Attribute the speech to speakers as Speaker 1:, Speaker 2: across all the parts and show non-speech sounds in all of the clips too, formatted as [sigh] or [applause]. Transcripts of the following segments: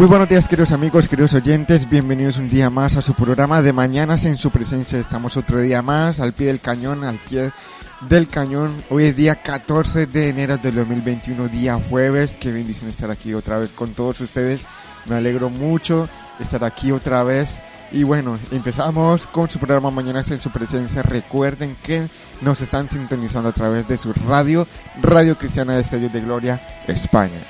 Speaker 1: Muy buenos días queridos amigos, queridos oyentes, bienvenidos un día más a su programa de Mañanas en su presencia. Estamos otro día más al pie del cañón, al pie del cañón. Hoy es día 14 de enero del 2021, día jueves. Qué bendición estar aquí otra vez con todos ustedes. Me alegro mucho estar aquí otra vez. Y bueno, empezamos con su programa Mañanas en su presencia. Recuerden que nos están sintonizando a través de su radio, Radio Cristiana de Sellos de Gloria, España.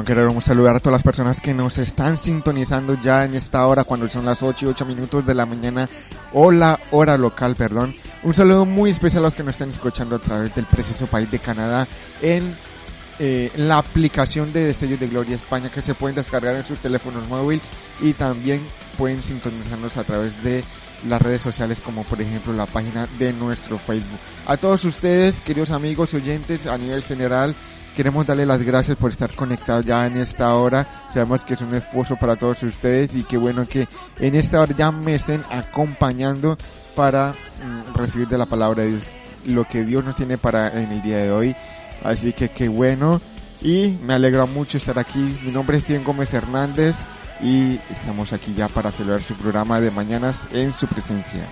Speaker 1: Bueno, queremos saludar a todas las personas que nos están sintonizando ya en esta hora cuando son las 8 y 8 minutos de la mañana o la hora local, perdón. Un saludo muy especial a los que nos están escuchando a través del precioso país de Canadá en eh, la aplicación de Destellos de Gloria España que se pueden descargar en sus teléfonos móviles y también pueden sintonizarnos a través de las redes sociales como por ejemplo la página de nuestro Facebook. A todos ustedes, queridos amigos y oyentes a nivel general, queremos darle las gracias por estar conectados ya en esta hora. Sabemos que es un esfuerzo para todos ustedes y qué bueno que en esta hora ya me estén acompañando para mm, recibir de la palabra de Dios lo que Dios nos tiene para en el día de hoy. Así que qué bueno y me alegra mucho estar aquí. Mi nombre es Steven Gómez Hernández y estamos aquí ya para celebrar su programa de mañanas en su presencia.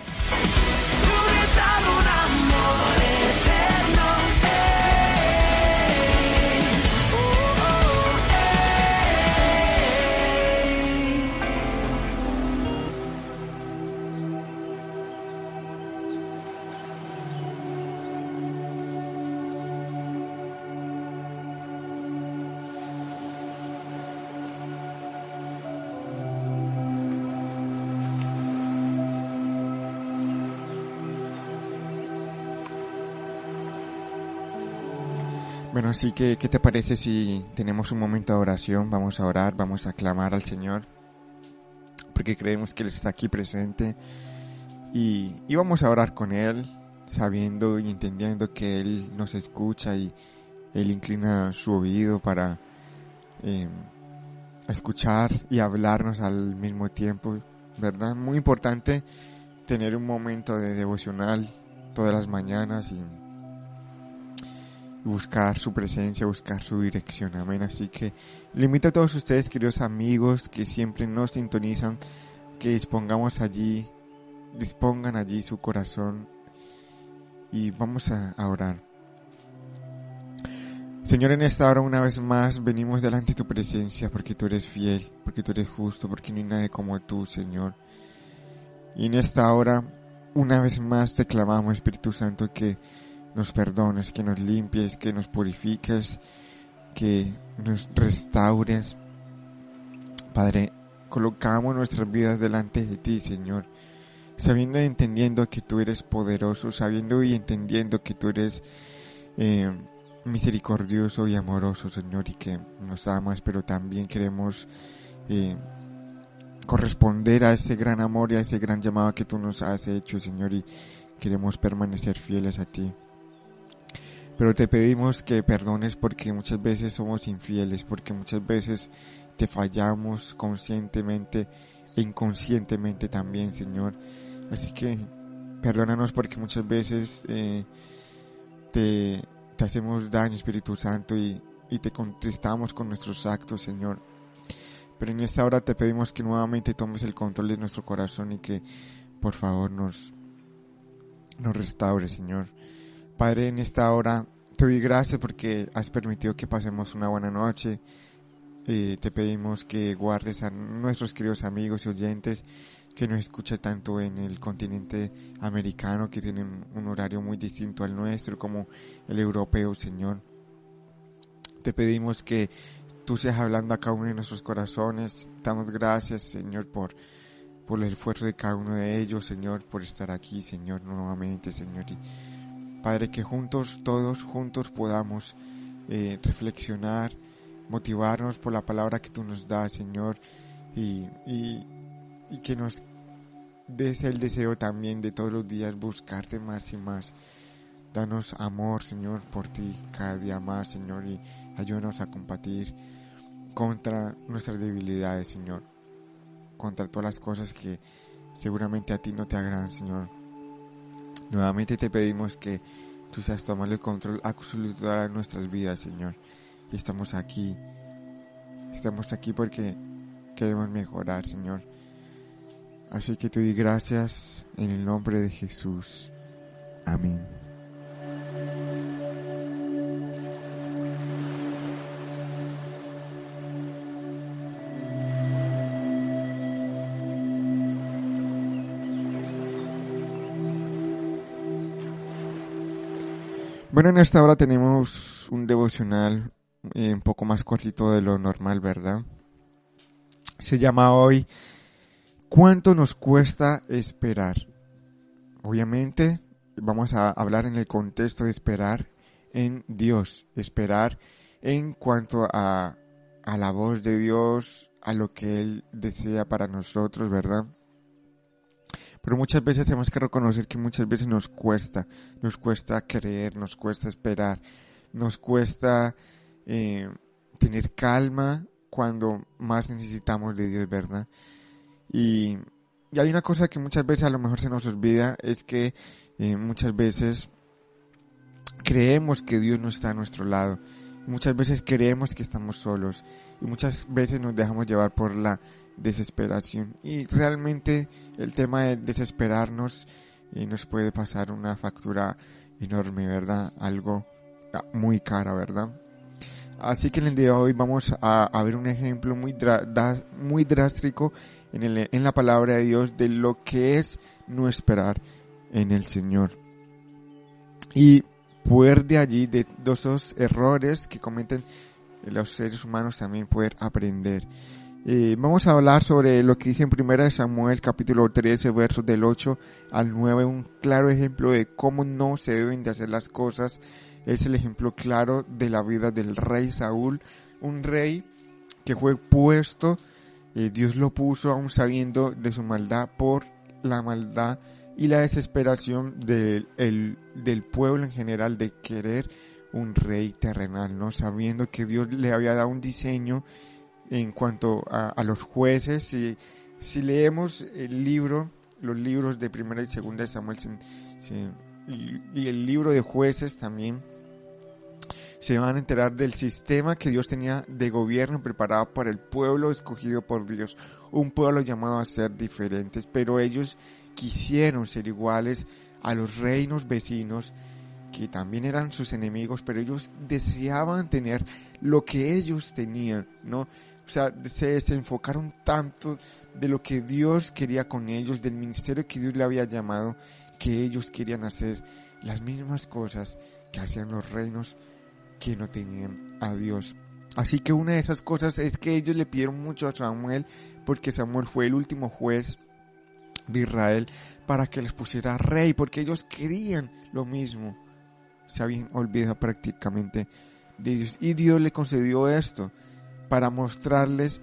Speaker 1: Así que, ¿qué te parece si tenemos un momento de oración? Vamos a orar, vamos a clamar al Señor, porque creemos que Él está aquí presente y, y vamos a orar con Él, sabiendo y entendiendo que Él nos escucha y Él inclina su oído para eh, escuchar y hablarnos al mismo tiempo, ¿verdad? Muy importante tener un momento de devocional todas las mañanas y buscar su presencia, buscar su dirección. Amén. Así que le invito a todos ustedes, queridos amigos, que siempre nos sintonizan, que dispongamos allí, dispongan allí su corazón y vamos a, orar. Señor, en esta hora una vez más venimos delante de tu presencia porque tú eres fiel, porque tú eres justo, porque no hay nadie como tú, Señor. Y en esta hora, una vez más te clamamos, Espíritu Santo, que nos perdones, que nos limpies, que nos purifiques, que nos restaures. Padre, colocamos nuestras vidas delante de ti, Señor. Sabiendo y entendiendo que tú eres poderoso, sabiendo y entendiendo que tú eres eh, misericordioso y amoroso, Señor, y que nos amas, pero también queremos eh, corresponder a ese gran amor y a ese gran llamado que tú nos has hecho, Señor, y queremos permanecer fieles a ti. Pero te pedimos que perdones porque muchas veces somos infieles, porque muchas veces te fallamos conscientemente e inconscientemente también, Señor. Así que perdónanos porque muchas veces eh, te, hacemos daño, Espíritu Santo, y, y te contristamos con nuestros actos, Señor. Pero en esta hora te pedimos que nuevamente tomes el control de nuestro corazón y que por favor nos, nos restaure, Señor. Padre, en esta hora te doy gracias porque has permitido que pasemos una buena noche. Te pedimos que guardes a nuestros queridos amigos y oyentes que nos escuchan tanto en el continente americano, que tienen un horario muy distinto al nuestro, como el europeo, Señor. Te pedimos que tú seas hablando a cada uno de nuestros corazones. Damos gracias, Señor, por, por el esfuerzo de cada uno de ellos, Señor, por estar aquí, Señor, nuevamente, Señor. Padre, que juntos, todos juntos podamos eh, reflexionar, motivarnos por la palabra que tú nos das, Señor, y, que nos des el deseo también de todos los días buscarte más y más. Danos amor, Señor, por ti cada día más, Señor, y ayúdanos a combatir contra nuestras debilidades, Señor, contra todas las cosas que seguramente a ti no te agradan, Señor. Nuevamente te pedimos que tú seas tomando el control absoluto de nuestras vidas, Señor. Y estamos aquí. Estamos aquí porque queremos mejorar, Señor. Así que te doy gracias en el nombre de Jesús. Amén. Bueno, en esta hora tenemos un devocional eh, un poco más cortito de lo normal, ¿verdad? Se llama hoy ¿Cuánto nos cuesta esperar? Obviamente vamos a hablar en el contexto de esperar en Dios, esperar en cuanto a, a la voz de Dios, a lo que Él desea para nosotros, ¿verdad? Pero muchas veces tenemos que reconocer que muchas veces nos cuesta, nos cuesta creer, nos cuesta esperar, nos cuesta eh, tener calma cuando más necesitamos de Dios, ¿verdad? Y, y, hay una cosa que muchas veces a lo mejor se nos olvida, es que eh, muchas veces creemos que Dios no está a nuestro lado. Muchas veces creemos que estamos solos y muchas veces nos dejamos llevar por la desesperación. Y realmente el tema de desesperarnos eh, nos puede pasar una factura enorme, ¿verdad? Algo ah, muy cara, ¿verdad? Así que en el día de hoy vamos a, ver un ejemplo muy, da, muy drástico en, el, en la palabra de Dios de lo que es no esperar en el Señor. Y poder de allí, de esos errores que cometen los seres humanos, también poder aprender. Eh, vamos a hablar sobre lo que dice en primera de Samuel capítulo 13 versos del 8 al 9, un claro ejemplo de cómo no se deben de hacer las cosas. Es el ejemplo claro de la vida del rey Saúl, un rey que fue puesto, eh, Dios lo puso aún sabiendo de su maldad por la maldad y la desesperación del, el, del pueblo en general de querer un rey terrenal, ¿no? Sabiendo que Dios le había dado un diseño en cuanto a, los jueces. Si, si, leemos el libro, los libros de primera y segunda de Samuel y, y, el libro de jueces también, se van a enterar del sistema que Dios tenía de gobierno preparado para el pueblo escogido por Dios, un pueblo llamado a ser diferentes, pero ellos quisieron ser iguales a los reinos vecinos que también eran sus enemigos, pero ellos deseaban tener lo que ellos tenían, ¿no? O sea, se desenfocaron tanto de lo que Dios quería con ellos, del ministerio que Dios le había llamado, que ellos querían hacer las mismas cosas que hacían los reinos que no tenían a Dios. Así que una de esas cosas es que ellos le pidieron mucho a Samuel porque Samuel fue el último juez de Israel para que les pusiera rey, porque ellos querían lo mismo. Se habían olvidado prácticamente de Dios. Y Dios le concedió esto para mostrarles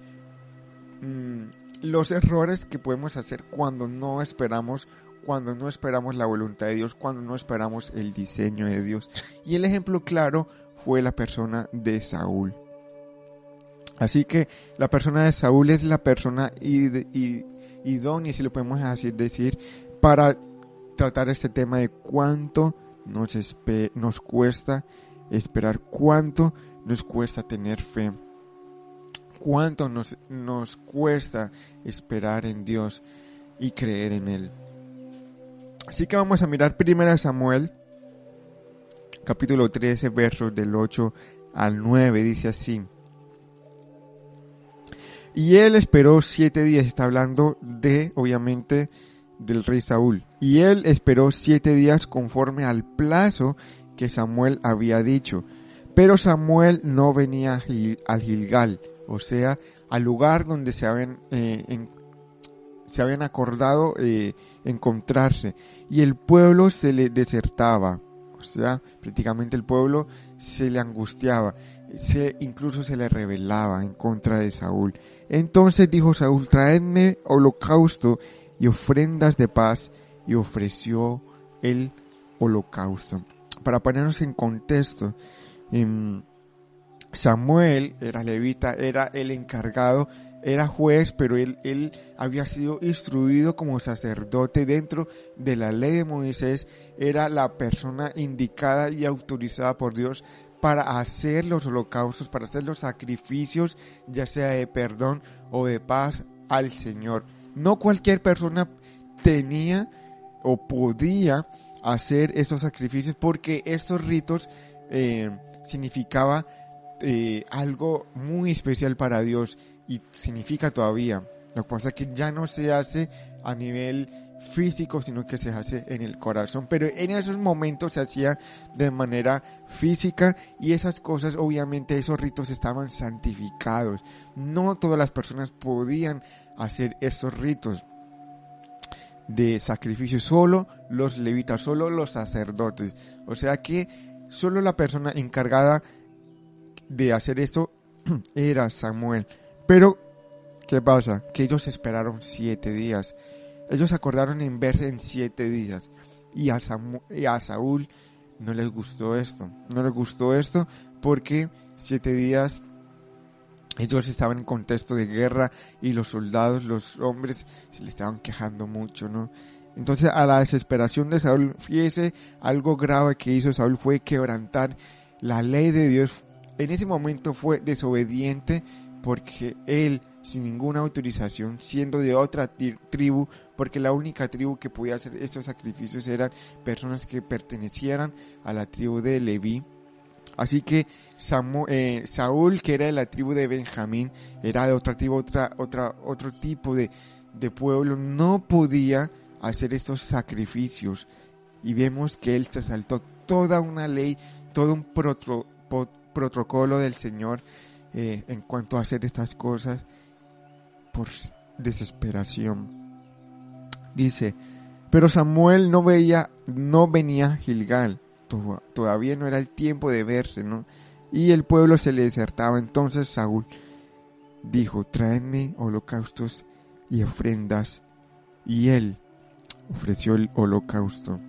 Speaker 1: mmm, los errores que podemos hacer cuando no esperamos, cuando no esperamos la voluntad de Dios, cuando no esperamos el diseño de Dios. Y el ejemplo claro fue la persona de Saúl. Así que la persona de Saúl es la persona id id idónea, si lo podemos así decir, para tratar este tema de cuánto nos cuesta esperar, cuánto nos cuesta tener fe, cuánto nos, nos cuesta esperar en Dios y creer en Él. Así que vamos a mirar primero Samuel, capítulo 13, versos del 8 al 9, dice así. Y él esperó siete días, está hablando de, obviamente, del rey Saúl. Y él esperó siete días conforme al plazo que Samuel había dicho. Pero Samuel no venía al Gilgal, o sea, al lugar donde se habían, eh, se habían acordado eh, encontrarse. Y el pueblo se le desertaba, o sea, prácticamente el pueblo se le angustiaba se, incluso se le rebelaba en contra de Saúl. Entonces dijo Saúl, traedme holocausto y ofrendas de paz, y ofreció el holocausto. Para ponernos en contexto, em, Samuel era levita, era el encargado, era juez, pero él, él había sido instruido como sacerdote dentro de la ley de Moisés, era la persona indicada y autorizada por Dios para hacer los holocaustos, para hacer los sacrificios, ya sea de perdón o de paz al Señor. No cualquier persona tenía o podía hacer esos sacrificios porque estos ritos eh, significaba eh, algo muy especial para Dios y significa todavía. Lo que pasa es que ya no se hace a nivel físico, sino que se hace en el corazón. Pero en esos momentos se hacía de manera física y esas cosas, obviamente, esos ritos estaban santificados. No todas las personas podían hacer esos ritos de sacrificio, solo los levitas, solo los sacerdotes. O sea que solo la persona encargada de hacer esto [clears throat] era Samuel. Pero, ¿qué pasa? Que ellos esperaron siete días. Ellos acordaron en verse en siete días. Y a, Saúl no les gustó esto. No les gustó esto porque siete días ellos estaban en contexto de guerra y los soldados, los hombres, se le estaban quejando mucho, ¿no? Entonces a la desesperación de Saúl, fíjese, algo grave que hizo Saúl fue quebrantar la ley de Dios. En ese momento fue desobediente porque él sin ninguna autorización, siendo de otra tribu, porque la única tribu que podía hacer estos sacrificios eran personas que pertenecieran a la tribu de Leví. Así que eh, Saúl, que era de la tribu de Benjamín, era de otra tribu, otra, otra, otro tipo de, pueblo, no podía hacer estos sacrificios. Y vemos que él se saltó toda una ley, todo un protocolo del Señor eh, en cuanto a hacer estas cosas por desesperación. Dice, pero Samuel no veía, no venía Gilgal, todavía no era el tiempo de verse, ¿no? Y el pueblo se le desertaba. Entonces Saúl dijo, tráeme holocaustos y ofrendas. Y él ofreció el holocausto.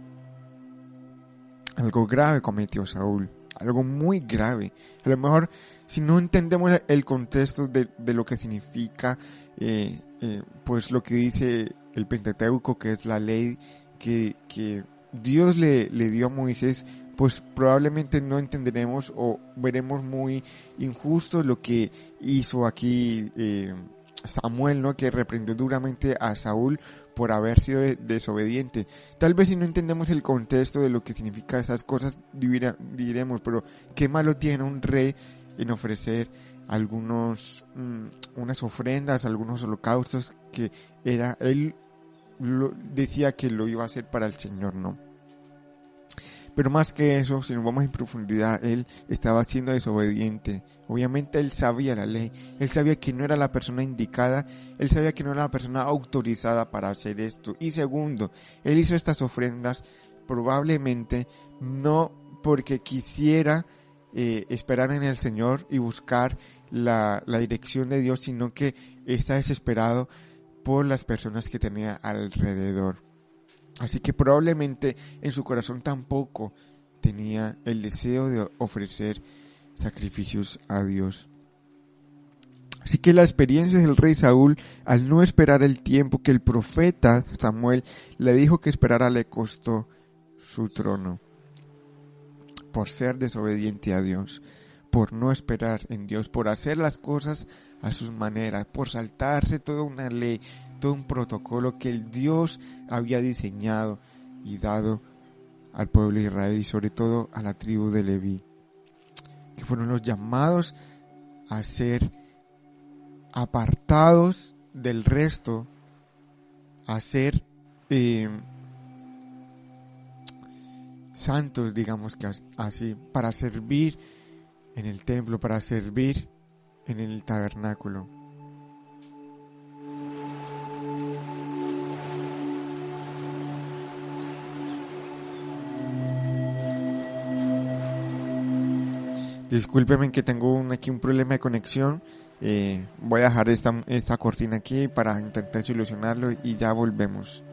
Speaker 1: Algo grave cometió Saúl algo muy grave. A lo mejor si no entendemos el contexto de, de lo que significa, eh, eh, pues lo que dice el Pentateuco, que es la ley que, que Dios le, le dio a Moisés, pues probablemente no entenderemos o veremos muy injusto lo que hizo aquí eh, Samuel, ¿no? Que reprendió duramente a Saúl por haber sido desobediente. Tal vez si no entendemos el contexto de lo que significa esas cosas, diremos, pero qué malo tiene un rey en ofrecer algunos, mm, unas ofrendas, algunos holocaustos que era, él decía que lo iba a hacer para el Señor, ¿no? Pero más que eso, si nos vamos en profundidad, él estaba siendo desobediente. Obviamente él sabía la ley, él sabía que no era la persona indicada, él sabía que no era la persona autorizada para hacer esto. Y segundo, él hizo estas ofrendas probablemente no porque quisiera eh, esperar en el Señor y buscar la, la dirección de Dios, sino que está desesperado por las personas que tenía alrededor. Así que probablemente en su corazón tampoco tenía el deseo de ofrecer sacrificios a Dios. Así que la experiencia del rey Saúl, al no esperar el tiempo que el profeta Samuel le dijo que esperara, le costó su trono. Por ser desobediente a Dios, por no esperar en Dios, por hacer las cosas a sus maneras, por saltarse toda una ley, todo un protocolo que el Dios había diseñado y dado al pueblo de Israel y sobre todo a la tribu de Leví, que fueron los llamados a ser apartados del resto, a ser eh, santos, digamos que así, para servir en el templo, para servir en el tabernáculo. Discúlpeme que tengo un, aquí un problema de conexión. Eh, voy a dejar esta, esta cortina aquí para intentar solucionarlo y ya volvemos.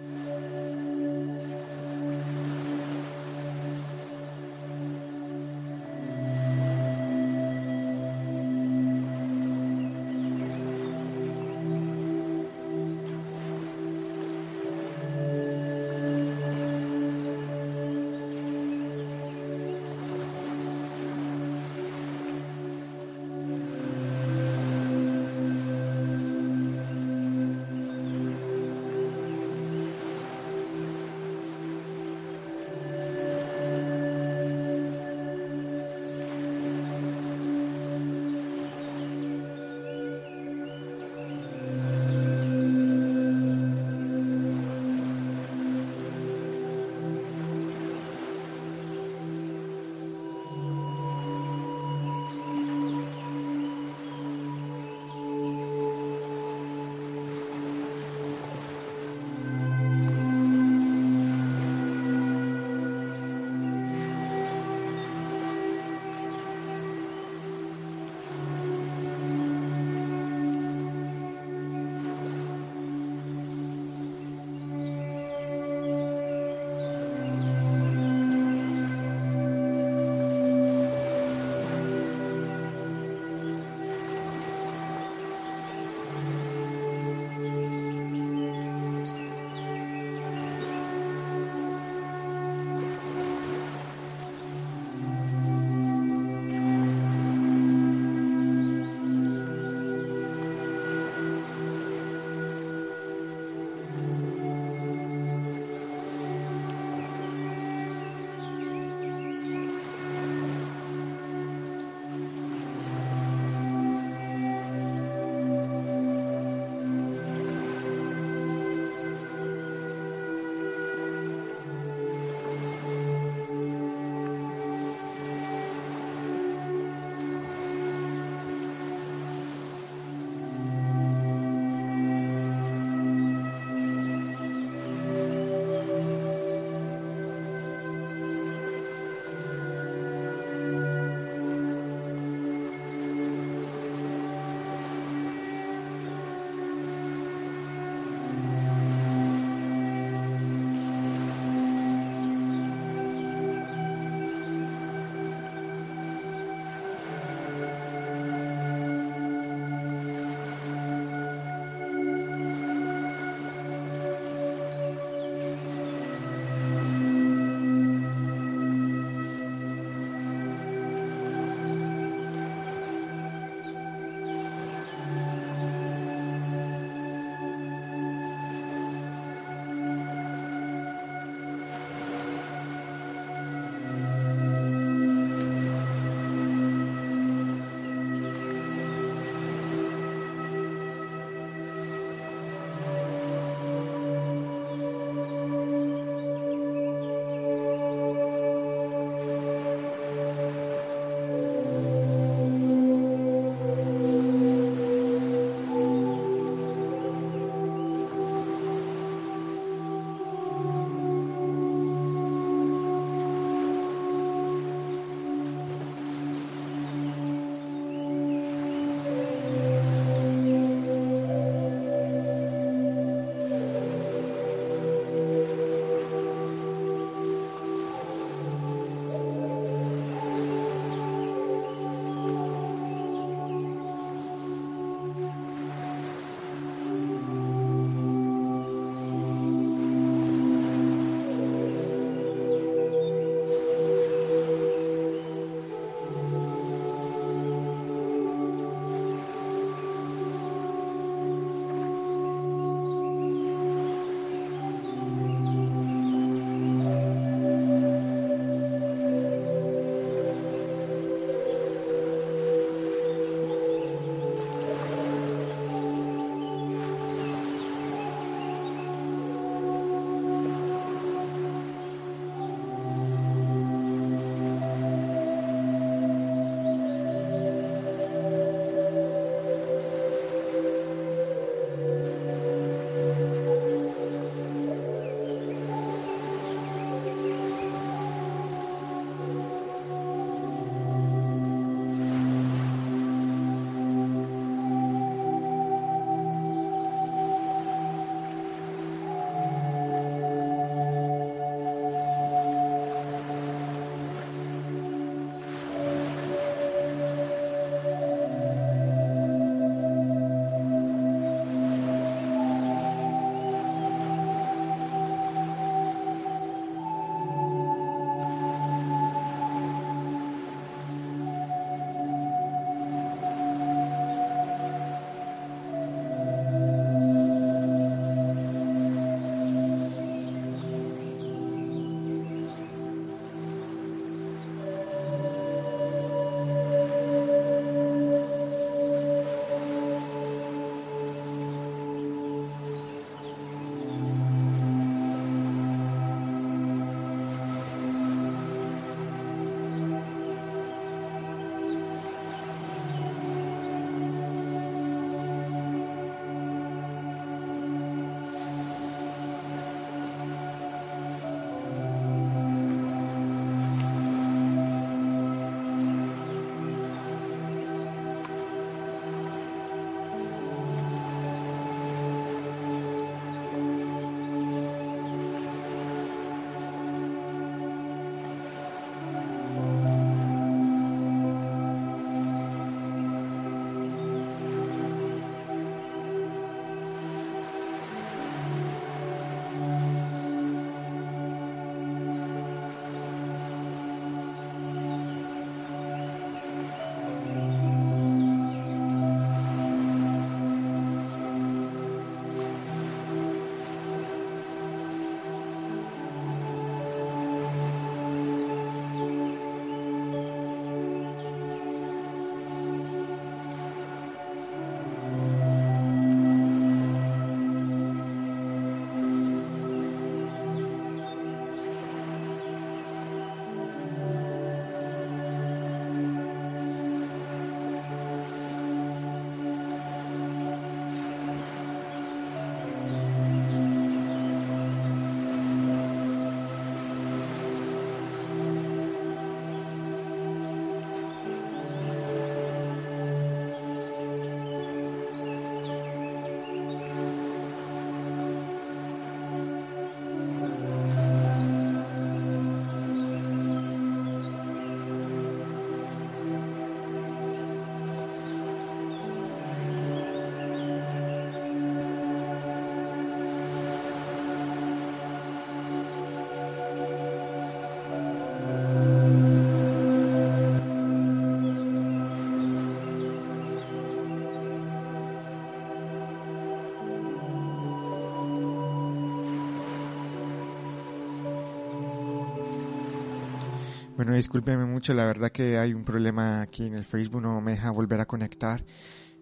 Speaker 1: Bueno, discúlpeme mucho, la verdad que hay un problema aquí en el Facebook, no me deja volver a conectar.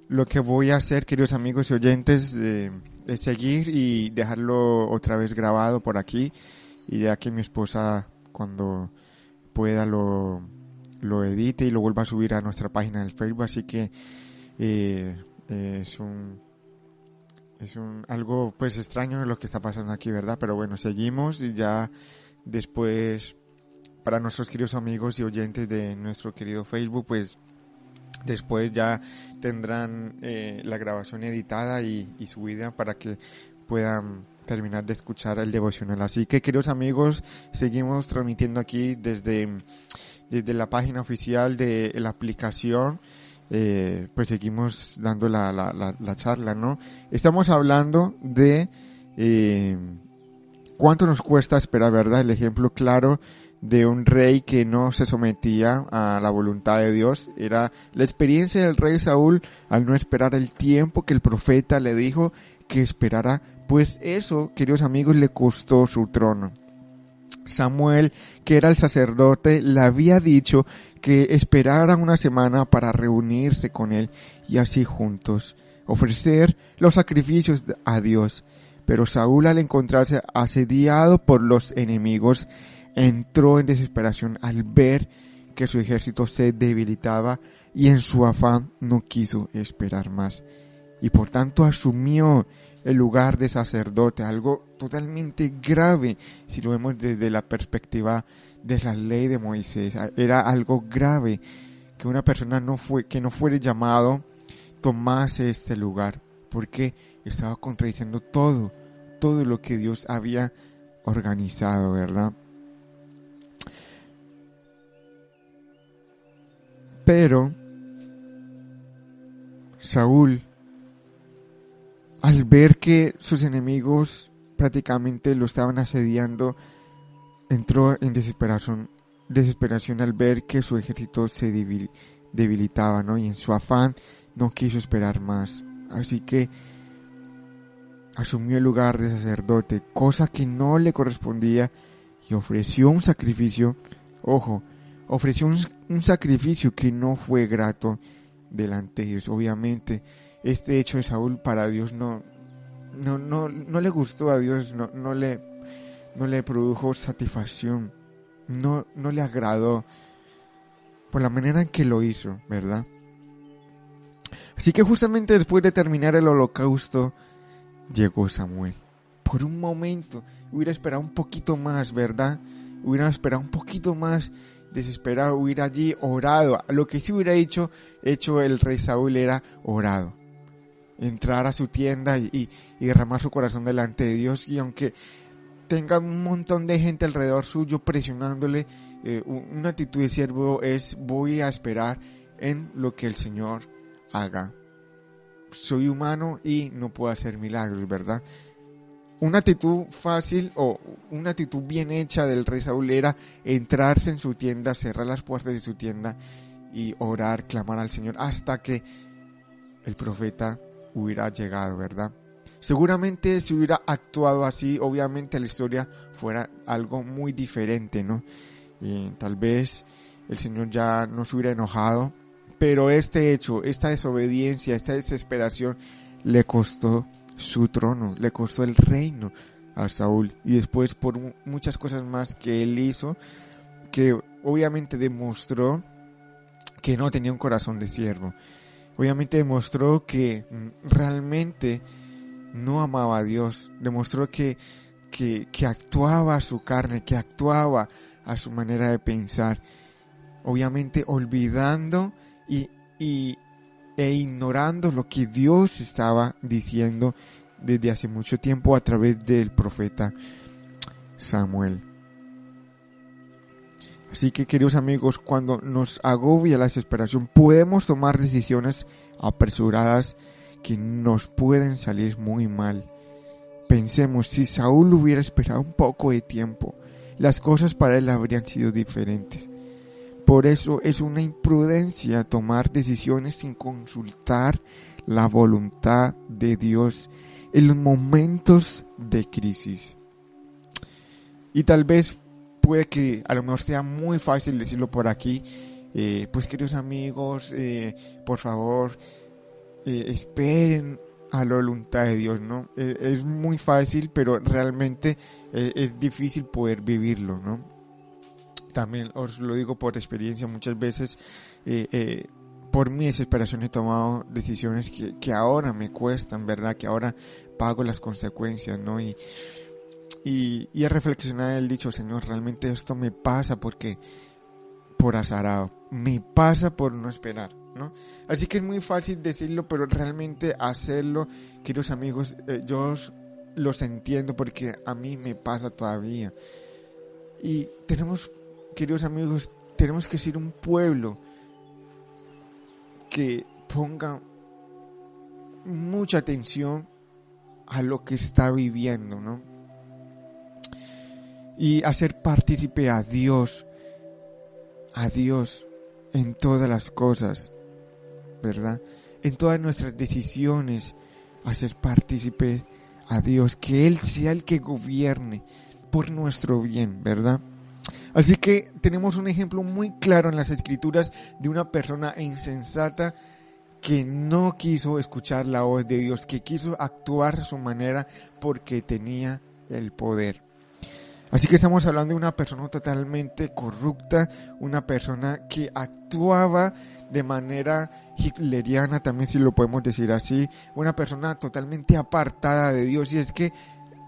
Speaker 1: Lo que voy a hacer, queridos amigos y oyentes, eh, es seguir y dejarlo otra vez grabado por aquí y ya que mi esposa cuando pueda lo, lo edite y lo vuelva a subir a nuestra página del Facebook, así que eh, es un es un algo pues extraño lo que está pasando aquí, ¿verdad? Pero bueno, seguimos y ya después para nuestros queridos amigos y oyentes de nuestro querido Facebook, pues después ya tendrán eh, la grabación editada y, y subida para que puedan terminar de escuchar el devocional. Así que queridos amigos, seguimos transmitiendo aquí desde, desde la página oficial de la aplicación. Eh, pues seguimos dando la, la, la, la, charla, ¿no? Estamos hablando de eh, cuánto nos cuesta esperar, ¿verdad? El ejemplo claro de un rey que no se sometía a la voluntad de Dios. Era la experiencia del rey Saúl al no esperar el tiempo que el profeta le dijo que esperara. Pues eso, queridos amigos, le costó su trono. Samuel, que era el sacerdote, le había dicho que esperara una semana para reunirse con él y así juntos ofrecer los sacrificios a Dios. Pero Saúl al encontrarse asediado por los enemigos, entró en desesperación al ver que su ejército se debilitaba y en su afán no quiso esperar más. Y por tanto asumió el lugar de sacerdote, algo totalmente grave si lo vemos desde la perspectiva de la ley de Moisés. Era algo grave que una persona no fue, que no fuera llamado tomase este lugar, porque estaba contradiciendo todo, todo lo que Dios había organizado, ¿verdad? Pero Saúl al ver que sus enemigos prácticamente lo estaban asediando, entró en desesperación, desesperación al ver que su ejército se debilitaba, ¿no? Y en su afán no quiso esperar más. Así que asumió el lugar de sacerdote, cosa que no le correspondía, y ofreció un sacrificio, ojo, ofreció un, un sacrificio que no fue grato delante de Dios. Obviamente, este hecho de Saúl para Dios no, no, no, no le gustó a Dios, no, no le, no le produjo satisfacción, no, no le agradó por la manera en que lo hizo, ¿verdad? Así que justamente después de terminar el holocausto, llegó Samuel. Por un momento, hubiera esperado un poquito más, ¿verdad? Hubiera esperado un poquito más, desesperado, hubiera allí orado. Lo que sí hubiera hecho, hecho el rey Saúl era orado entrar a su tienda y, y, derramar su corazón delante de Dios y aunque tenga un montón de gente alrededor suyo presionándole, eh, una actitud de siervo es voy a esperar en lo que el Señor haga. Soy humano y no puedo hacer milagros, ¿verdad? Una actitud fácil o una actitud bien hecha del rey Saúl era entrarse en su tienda, cerrar las puertas de su tienda y orar, clamar al Señor hasta que el profeta hubiera llegado, ¿verdad? Seguramente si hubiera actuado así, obviamente la historia fuera algo muy diferente, ¿no? Y tal vez el Señor ya no se hubiera enojado, pero este hecho, esta desobediencia, esta desesperación le costó su trono, le costó el reino a Saúl. Y después por muchas cosas más que él hizo, que obviamente demostró que no tenía un corazón de siervo. Obviamente demostró que realmente no amaba a Dios, demostró que, que, que, actuaba a su carne, que actuaba a su manera de pensar, obviamente olvidando y, y, e ignorando lo que Dios estaba diciendo desde hace mucho tiempo a través del profeta Samuel. Así que queridos amigos, cuando nos agobia la desesperación, podemos tomar decisiones apresuradas que nos pueden salir muy mal. Pensemos, si Saúl hubiera esperado un poco de tiempo, las cosas para él habrían sido diferentes. Por eso es una imprudencia tomar decisiones sin consultar la voluntad de Dios en los momentos de crisis. Y tal vez puede que a lo mejor sea muy fácil decirlo por aquí, eh, pues queridos amigos, eh, por favor, eh, esperen a la voluntad de Dios, ¿no? Es muy fácil, pero realmente es difícil poder vivirlo, ¿no? También os lo digo por experiencia, muchas veces eh, eh, por mi desesperación he tomado decisiones que, que ahora me cuestan, ¿verdad? Que ahora pago las consecuencias, ¿no? Y, y, y he reflexionado el dicho, Señor, realmente esto me pasa porque por azarado, me pasa por no esperar, ¿no? Así que es muy fácil decirlo, pero realmente hacerlo, queridos amigos, eh, yo os- los entiendo porque a mí me pasa todavía. Y tenemos, queridos amigos, tenemos que ser un pueblo que ponga mucha atención a lo que está viviendo, ¿no? Y hacer partícipe a Dios, a Dios en todas las cosas, ¿verdad? En todas nuestras decisiones, hacer partícipe a Dios, que Él sea el que gobierne por nuestro bien, ¿verdad? Así que tenemos un ejemplo muy claro en las escrituras de una persona insensata que no quiso escuchar la voz de Dios, que quiso actuar a su manera porque tenía el poder. Así que estamos hablando de una persona totalmente corrupta, una persona que actuaba de manera hitleriana, también si lo podemos decir así, una persona totalmente apartada de Dios. Y es que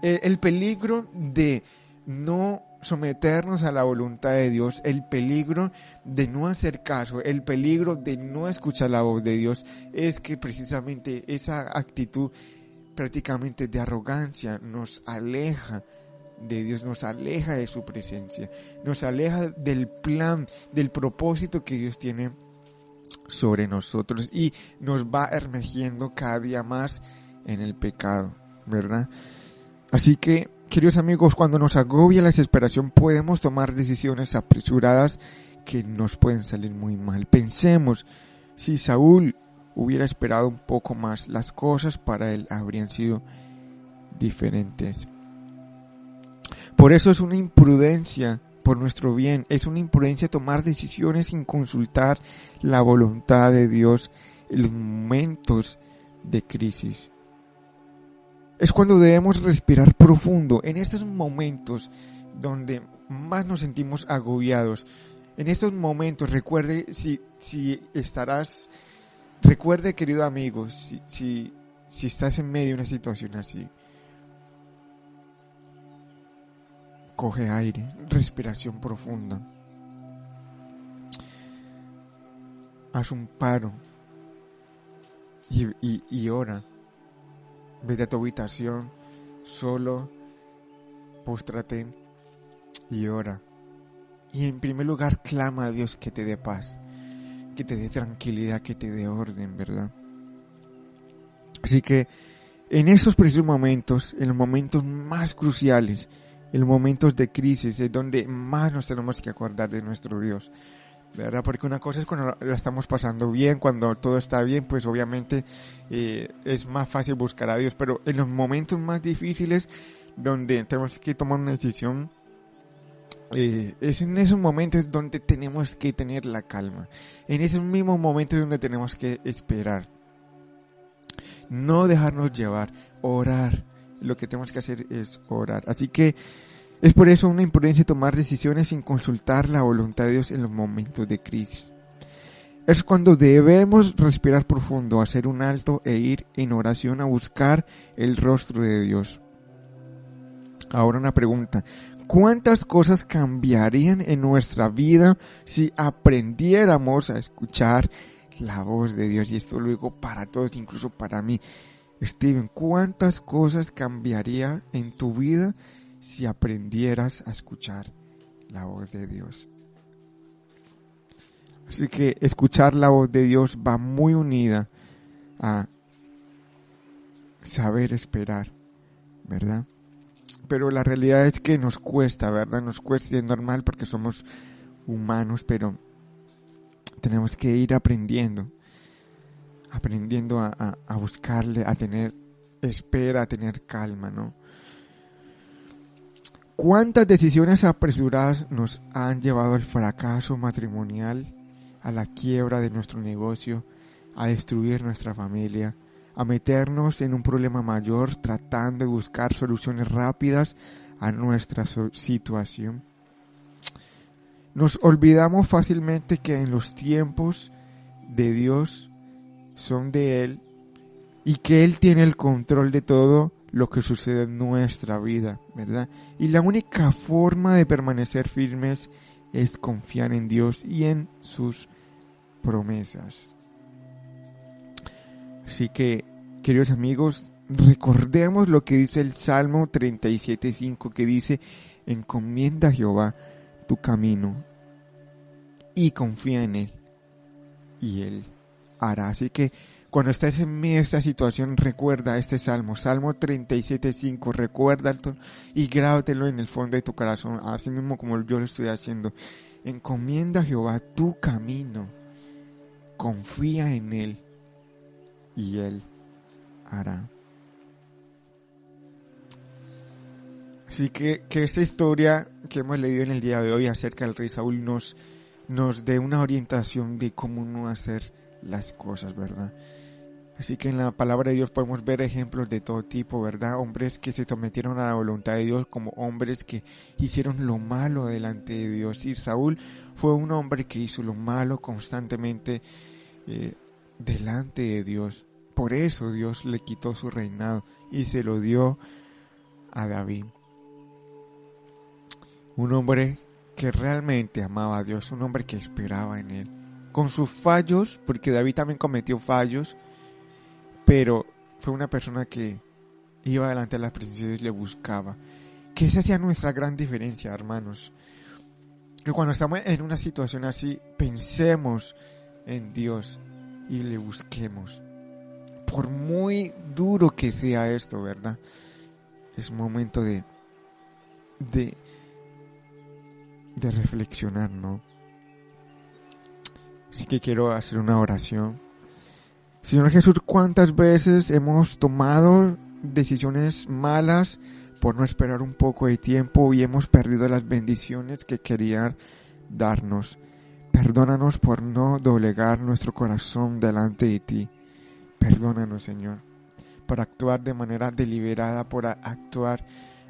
Speaker 1: eh, el peligro de no someternos a la voluntad de Dios, el peligro de no hacer caso, el peligro de no escuchar la voz de Dios, es que precisamente esa actitud prácticamente de arrogancia nos aleja de Dios, nos aleja de su presencia, nos aleja del plan, del propósito que Dios tiene sobre nosotros y nos va emergiendo cada día más en el pecado, ¿verdad? Así que, queridos amigos, cuando nos agobia la desesperación podemos tomar decisiones apresuradas que nos pueden salir muy mal. Pensemos, si Saúl hubiera esperado un poco más, las cosas para él habrían sido diferentes. Por eso es una imprudencia por nuestro bien, es una imprudencia tomar decisiones sin consultar la voluntad de Dios en los momentos de crisis. Es cuando debemos respirar profundo, en estos momentos donde más nos sentimos agobiados. En estos momentos, recuerde si, si estarás, recuerde querido amigo, si, si, si estás en medio de una situación así, coge aire, respiración profunda. Haz un paro y, y, y ora. Vete a tu habitación solo, póstrate y ora. Y en primer lugar clama a Dios que te dé paz, que te dé tranquilidad, que te dé orden, ¿verdad? Así que en esos precisos momentos, en los momentos más cruciales, en los momentos de crisis, es donde más nos tenemos que acordar de nuestro Dios. ¿Verdad? Porque una cosa es cuando la estamos pasando bien, cuando todo está bien, pues obviamente eh, es más fácil buscar a Dios, pero en los momentos más difíciles, donde tenemos que tomar una decisión, eh, es en esos momentos donde tenemos que tener la calma, en esos mismos momentos donde tenemos que esperar, no dejarnos llevar, orar, lo que tenemos que hacer es orar. Así que es por eso una imprudencia tomar decisiones sin consultar la voluntad de Dios en los momentos de crisis. Es cuando debemos respirar profundo, hacer un alto e ir en oración a buscar el rostro de Dios. Ahora una pregunta. ¿Cuántas cosas cambiarían en nuestra vida si aprendiéramos a escuchar la voz de Dios? Y esto lo digo para todos, incluso para mí. Steven, ¿cuántas cosas cambiaría en tu vida si aprendieras a escuchar la voz de Dios? Así que escuchar la voz de Dios va muy unida a saber esperar, ¿verdad? Pero la realidad es que nos cuesta, ¿verdad? Nos cuesta y es normal porque somos humanos, pero tenemos que ir aprendiendo, aprendiendo a, a, a buscarle, a tener espera, a tener calma, ¿no? ¿Cuántas decisiones apresuradas nos han llevado al fracaso matrimonial, a la quiebra de nuestro negocio, a destruir nuestra familia, a meternos en un problema mayor tratando de buscar soluciones rápidas a nuestra situación? Nos olvidamos fácilmente que en los tiempos de Dios son de Él y que Él tiene el control de todo lo que sucede en nuestra vida, ¿verdad? Y la única forma de permanecer firmes es confiar en Dios y en sus promesas. Así que, queridos amigos, recordemos lo que dice el Salmo 37.5, que dice, encomienda a Jehová tu camino y confía en Él y Él hará. Así que cuando estés en medio esta situación, recuerda este salmo, Salmo 37.5, recuérdalo y grábatelo en el fondo de tu corazón, así mismo como yo lo estoy haciendo. Encomienda a Jehová tu camino, confía en Él y Él hará. Así que, que esta historia que hemos leído en el día de hoy acerca del rey Saúl nos, nos dé una orientación de cómo no hacer las cosas, ¿verdad? Así que en la palabra de Dios podemos ver ejemplos de todo tipo, ¿verdad? Hombres que se sometieron a la voluntad de Dios como hombres que hicieron lo malo delante de Dios. Y Saúl fue un hombre que hizo lo malo constantemente eh, delante de Dios. Por eso Dios le quitó su reinado y se lo dio a David. Un hombre que realmente amaba a Dios, un hombre que esperaba en él. Con sus fallos, porque David también cometió fallos, pero fue una persona que iba delante de la presencia de Dios y le buscaba. Que esa sea nuestra gran diferencia, hermanos. Que cuando estamos en una situación así, pensemos en Dios y le busquemos. Por muy duro que sea esto, ¿verdad? Es momento de, de, de reflexionar, ¿no? Así que quiero hacer una oración. Señor Jesús, ¿cuántas veces hemos tomado decisiones malas por no esperar un poco de tiempo y hemos perdido las bendiciones que querían darnos? Perdónanos por no doblegar nuestro corazón delante de ti. Perdónanos, Señor, por actuar de manera deliberada, por actuar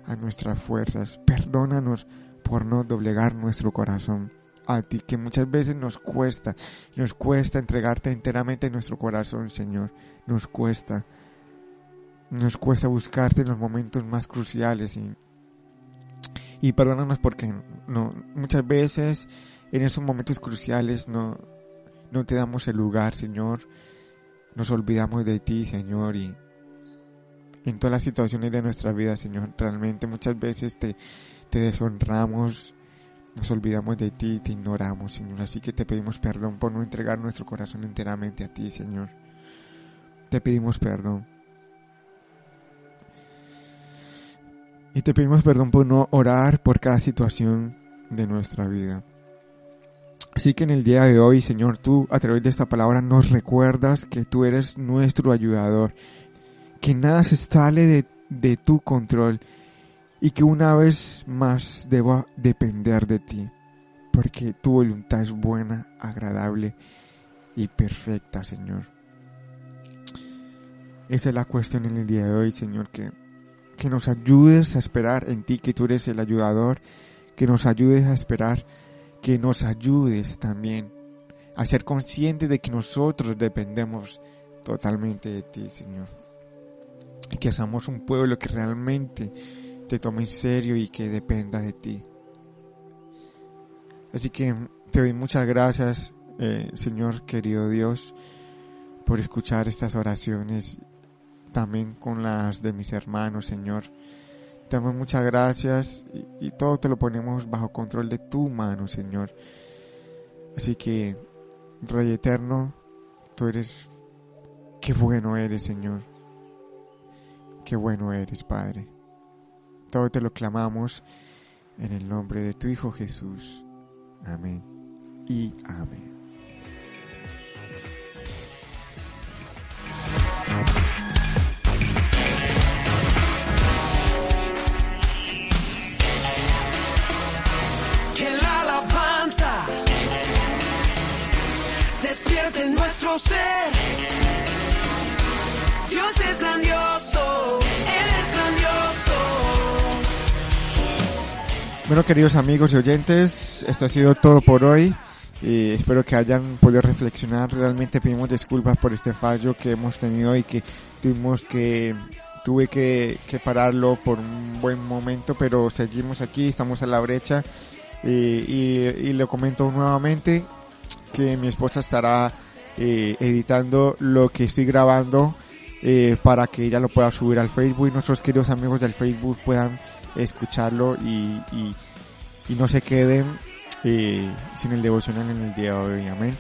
Speaker 1: a nuestras fuerzas. Perdónanos por no doblegar nuestro corazón a ti, que muchas veces nos cuesta, nos cuesta entregarte enteramente nuestro corazón, Señor, nos cuesta, nos cuesta buscarte en los momentos más cruciales y, y perdónanos porque no, muchas veces en esos momentos cruciales no, no te damos el lugar, Señor, nos olvidamos de ti, Señor, y en todas las situaciones de nuestra vida, Señor, realmente muchas veces te, te deshonramos, nos olvidamos de ti y te ignoramos, Señor. Así que te pedimos perdón por no entregar nuestro corazón enteramente a ti, Señor. Te pedimos perdón. Y te pedimos perdón por no orar por cada situación de nuestra vida. Así que en el día de hoy, Señor, tú a través de esta palabra nos recuerdas que tú eres nuestro ayudador, que nada se sale de, de tu control y que una vez más debo depender de ti, porque tu voluntad es buena, agradable y perfecta, Señor. Esa es la cuestión en el día de hoy, Señor, que, que nos ayudes a esperar en ti, que tú eres el ayudador, que nos ayudes a esperar, que nos ayudes también a ser conscientes de que nosotros dependemos totalmente de ti, Señor. Y que somos un pueblo que realmente te tome en serio y que dependa de ti. Así que te doy muchas gracias, eh, Señor querido Dios, por escuchar estas oraciones, también con las de mis hermanos, Señor. Te damos muchas gracias y, y todo te lo ponemos bajo control de tu mano, Señor. Así que, Rey Eterno, tú eres, qué bueno eres, Señor. Qué bueno eres, Padre te lo clamamos en el nombre de tu Hijo Jesús. Amén y amén. Que la alabanza despierte en nuestro ser. Dios es grandioso.
Speaker 2: Bueno, queridos amigos y oyentes, esto ha sido todo por hoy. Y espero que hayan podido reflexionar. Realmente pedimos disculpas por este fallo que hemos tenido y que tuvimos que tuve que, pararlo por un buen momento, pero seguimos aquí, estamos a la brecha y, y, lo comento nuevamente que mi esposa estará eh, editando lo que estoy grabando eh, para que ella lo pueda subir al Facebook y nuestros queridos amigos del Facebook puedan escucharlo y, y, y no se queden eh, sin el devocional en el día de hoy, amén.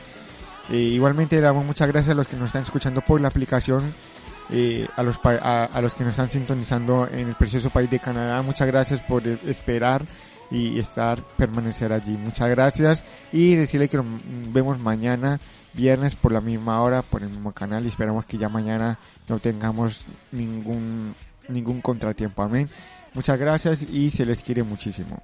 Speaker 2: Eh, igualmente damos muchas gracias a los que nos están escuchando por la aplicación, eh, a, los a, a los que nos están sintonizando en el precioso país de Canadá. Muchas gracias por eh, esperar y estar, permanecer allí. Muchas gracias y decirle que nos vemos mañana, viernes por la misma hora, por el mismo canal y esperamos que ya mañana no tengamos ningún, ningún contratiempo. Amén. Muchas gracias y se les quiere muchísimo.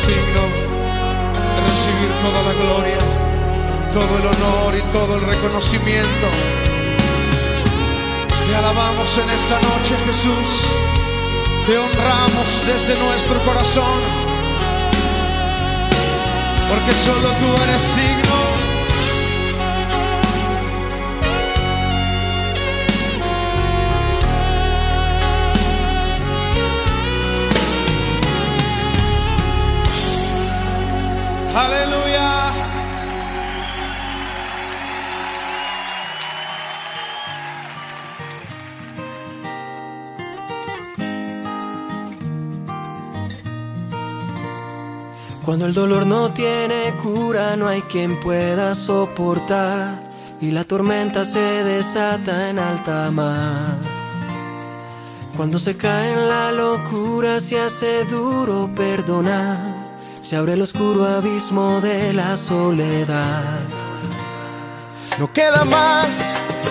Speaker 3: Signo de recibir toda la gloria, todo el honor y todo el reconocimiento. Te alabamos en esa noche, Jesús. Te honramos desde nuestro corazón. Porque solo tú eres signo. Aleluya.
Speaker 2: Cuando el dolor no tiene cura, no hay quien pueda soportar. Y la tormenta se desata en alta mar. Cuando se cae en la locura, se hace duro perdonar. Se abre el oscuro abismo de la soledad.
Speaker 3: No queda más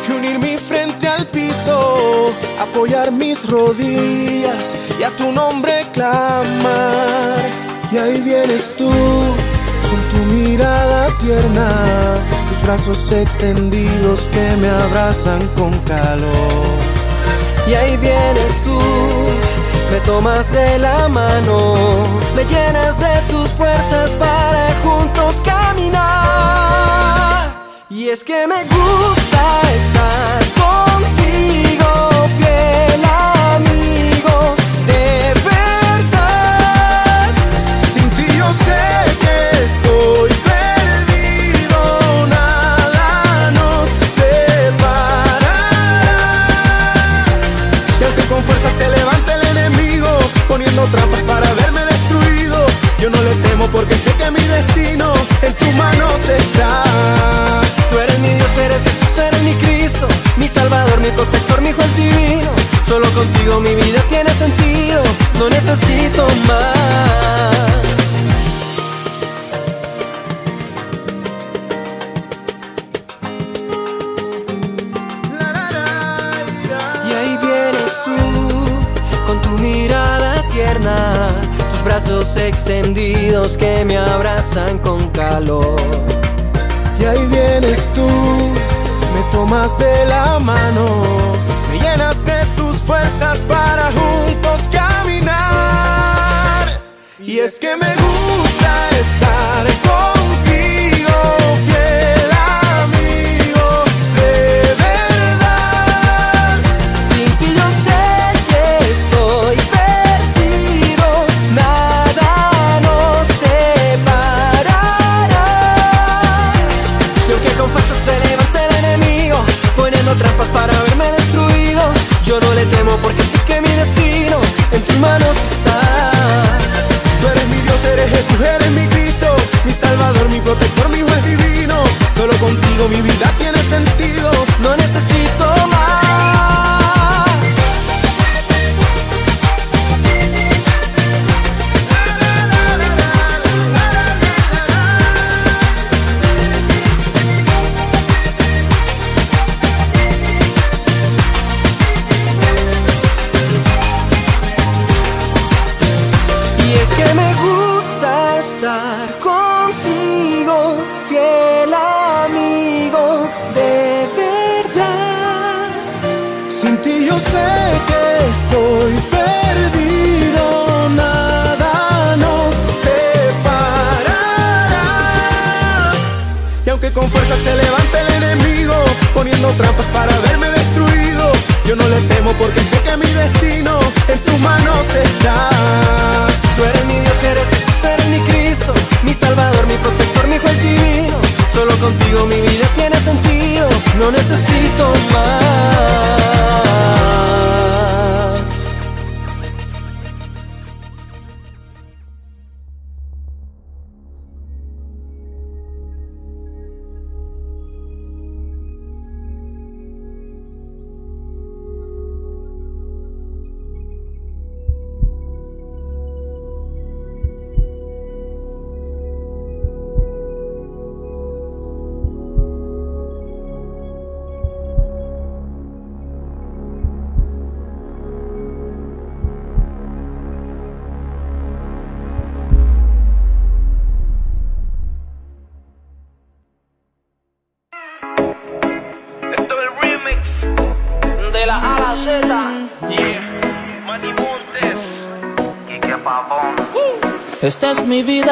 Speaker 3: que unir mi frente al piso, apoyar mis rodillas y a tu nombre clamar. Y ahí vienes tú, con tu mirada tierna, tus brazos extendidos que me abrazan con calor.
Speaker 2: Y ahí vienes tú, me tomas de la mano, me llenas de tus fuerzas para juntos caminar. Y es que me gusta estar
Speaker 3: poniendo trampas para verme destruido, yo no le temo porque sé que mi destino en tus manos está.
Speaker 2: Tú eres mi Dios, eres Jesús, eres mi Cristo, mi Salvador, mi protector, mi juez divino. Solo contigo mi vida tiene sentido, no necesito más. Tus brazos extendidos que me abrazan con calor.
Speaker 3: Y ahí vienes tú, me tomas de la mano, me llenas de tus fuerzas para juntos caminar. Y es que me gusta estar contigo,
Speaker 2: trampas para verme destruido, yo no le temo porque sé que mi destino en tus manos está.
Speaker 3: Tú eres mi Dios, eres Jesús, eres mi Cristo, mi Salvador, mi protector, mi juez divino. Solo contigo mi vida tiene sentido.
Speaker 2: No necesito
Speaker 4: porque sé que mi destino en tus manos está.
Speaker 2: Tú eres mi Dios, eres Jesús, eres mi Cristo, mi Salvador, mi protector, mi juez divino. Solo contigo mi vida tiene sentido, no necesito más.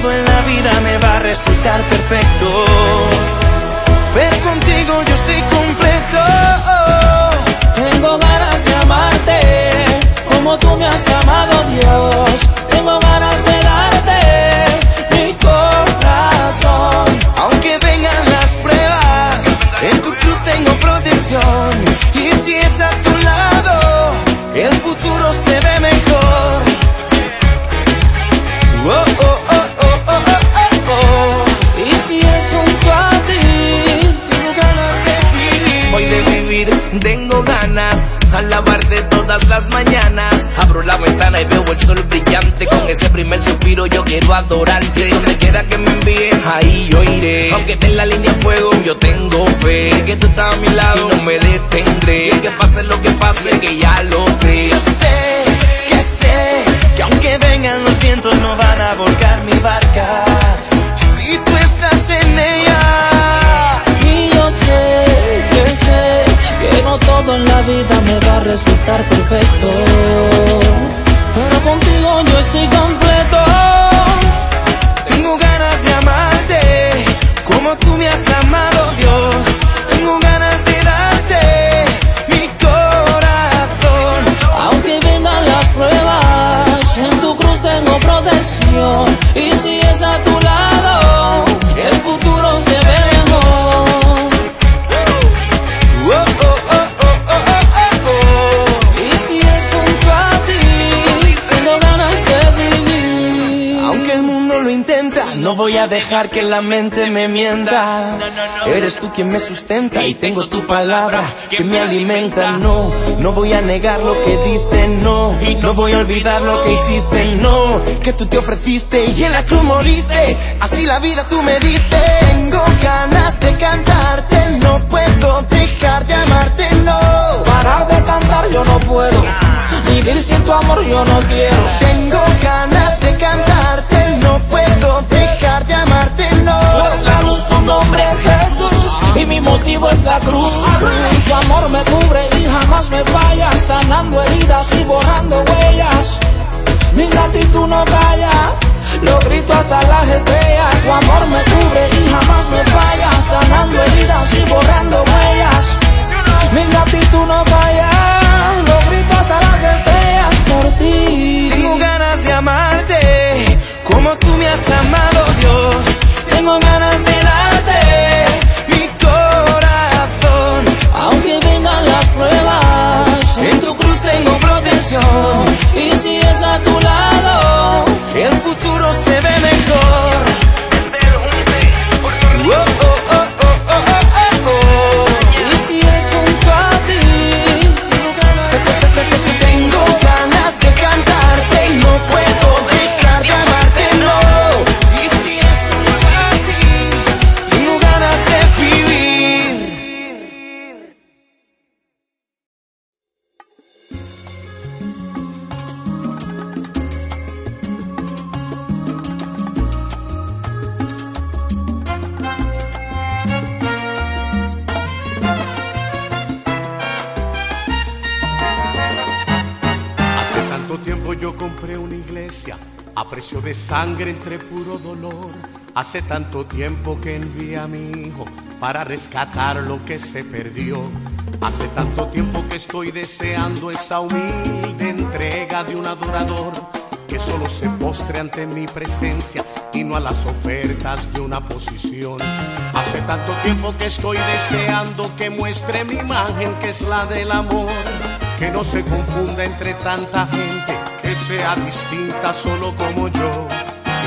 Speaker 4: todo en la vida me va a resultar perfecto, pero contigo yo estoy completo.
Speaker 5: Tengo ganas de amarte como tú me has amado Dios. Tengo ganas de darte mi corazón.
Speaker 4: Aunque vengan las pruebas, en tu cruz tengo protección. Y si es
Speaker 6: las mañanas. Abro la ventana y veo el sol brillante. Con ese primer suspiro yo quiero adorarte. Donde quiera que me envíen, ahí yo iré. Aunque esté en la línea de fuego, yo tengo fe. Que tú estás a mi lado, no me detendré. Que pase lo que pase, que ya lo sé.
Speaker 4: Yo sé, que sé, que aunque vengan los vientos no van a volcar mi barca. Si tú estás en ella.
Speaker 5: Todo en la vida me va a resultar perfecto. Pero contigo yo estoy completo.
Speaker 4: Tengo ganas de amarte como tú me has amado, Dios. Tengo ganas de darte mi corazón.
Speaker 5: Aunque vengan las pruebas, en tu cruz tengo protección. Y si es a tu lado,
Speaker 4: voy a dejar que la mente me mienta. Eres tú quien me sustenta y tengo tu palabra que me alimenta. No, no voy a negar lo que diste, no. No voy a olvidar lo que hiciste, no. Que tú te ofreciste y en la cruz moriste. Así la vida tú me diste. Tengo ganas de cantarte, no puedo dejar de amarte, no.
Speaker 5: Parar de cantar yo no puedo. Vivir sin tu amor yo no quiero.
Speaker 4: Tengo ganas de cantarte, no puedo dejar de amarte, no.
Speaker 5: Por la luz tu nombre es Jesús y mi motivo es la cruz. Tu amor me cubre y jamás me falla, sanando heridas y borrando huellas. Mi gratitud no calla, lo grito hasta las estrellas. Tu amor me cubre y jamás me falla, sanando heridas y borrando huellas. Mi gratitud no calla, lo grito hasta las estrellas por ti.
Speaker 4: Tengo ganas de amarte como tú me has amado, Dios. Tengo ganas
Speaker 7: entre puro dolor. Hace tanto tiempo que envié a mi hijo para rescatar lo que se perdió. Hace tanto tiempo que estoy deseando esa humilde entrega de un adorador que solo se postre ante mi presencia y no a las ofertas de una posición. Hace tanto tiempo que estoy deseando que muestre mi imagen que es la del amor, que no se confunda entre tanta gente, que sea distinta solo como yo.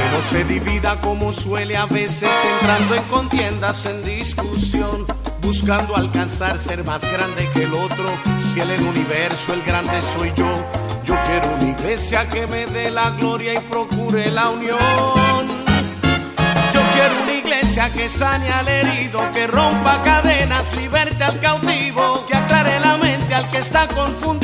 Speaker 7: Que se divida como suele a veces entrando en contiendas, en discusión, buscando alcanzar ser más grande que el otro. Si en el universo el grande soy yo, yo quiero una iglesia que me dé la gloria y procure la unión. Yo quiero una iglesia que sane al herido, que rompa cadenas, liberte al cautivo, que aclare la mente al que está confundido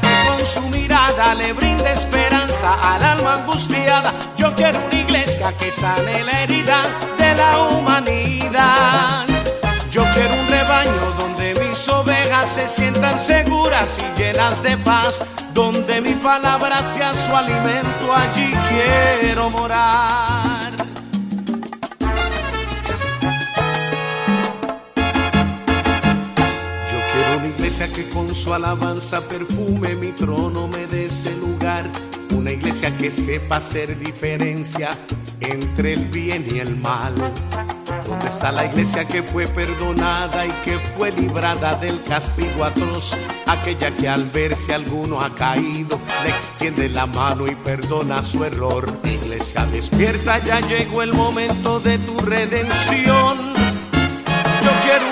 Speaker 7: que con su mirada le brinde esperanza al alma angustiada. Yo quiero una iglesia que sane la herida de la humanidad. Yo quiero un rebaño donde mis ovejas se sientan seguras y llenas de paz, donde mi palabra sea su alimento, allí quiero morar. Iglesia que con su alabanza perfume mi trono, me dé ese lugar. Una iglesia que sepa hacer diferencia entre el bien y el mal. ¿Dónde está la iglesia que fue perdonada y que fue librada del castigo atroz? Aquella que al ver si alguno ha caído le extiende la mano y perdona su error. Iglesia despierta, ya llegó el momento de tu redención. Yo quiero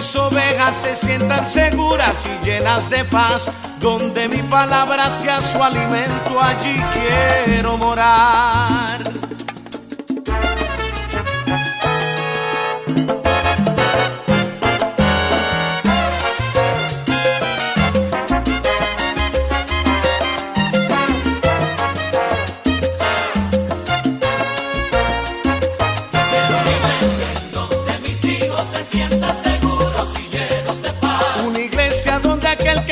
Speaker 7: mis ovejas se sientan seguras y llenas de paz, donde mi palabra sea su alimento, allí quiero morar. Una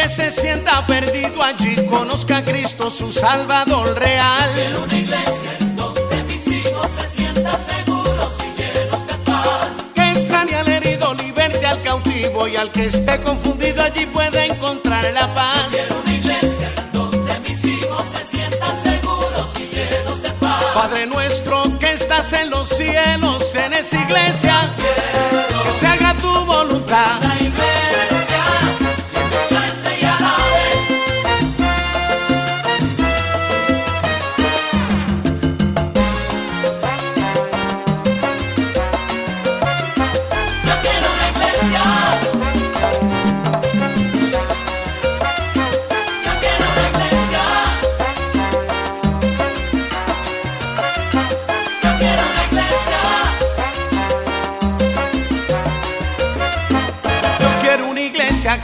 Speaker 7: que se sienta perdido allí conozca a Cristo su Salvador real. una iglesia donde mis hijos se sientan seguros y llenos de paz. Que sane al herido, liberte al cautivo y al que esté confundido allí puede encontrar la paz. una iglesia donde mis hijos se sientan seguros y llenos de paz. Padre nuestro que estás en los cielos, en esa iglesia, que se haga tu voluntad.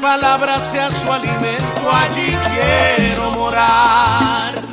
Speaker 7: palabra sea su alimento, allí quiero morar.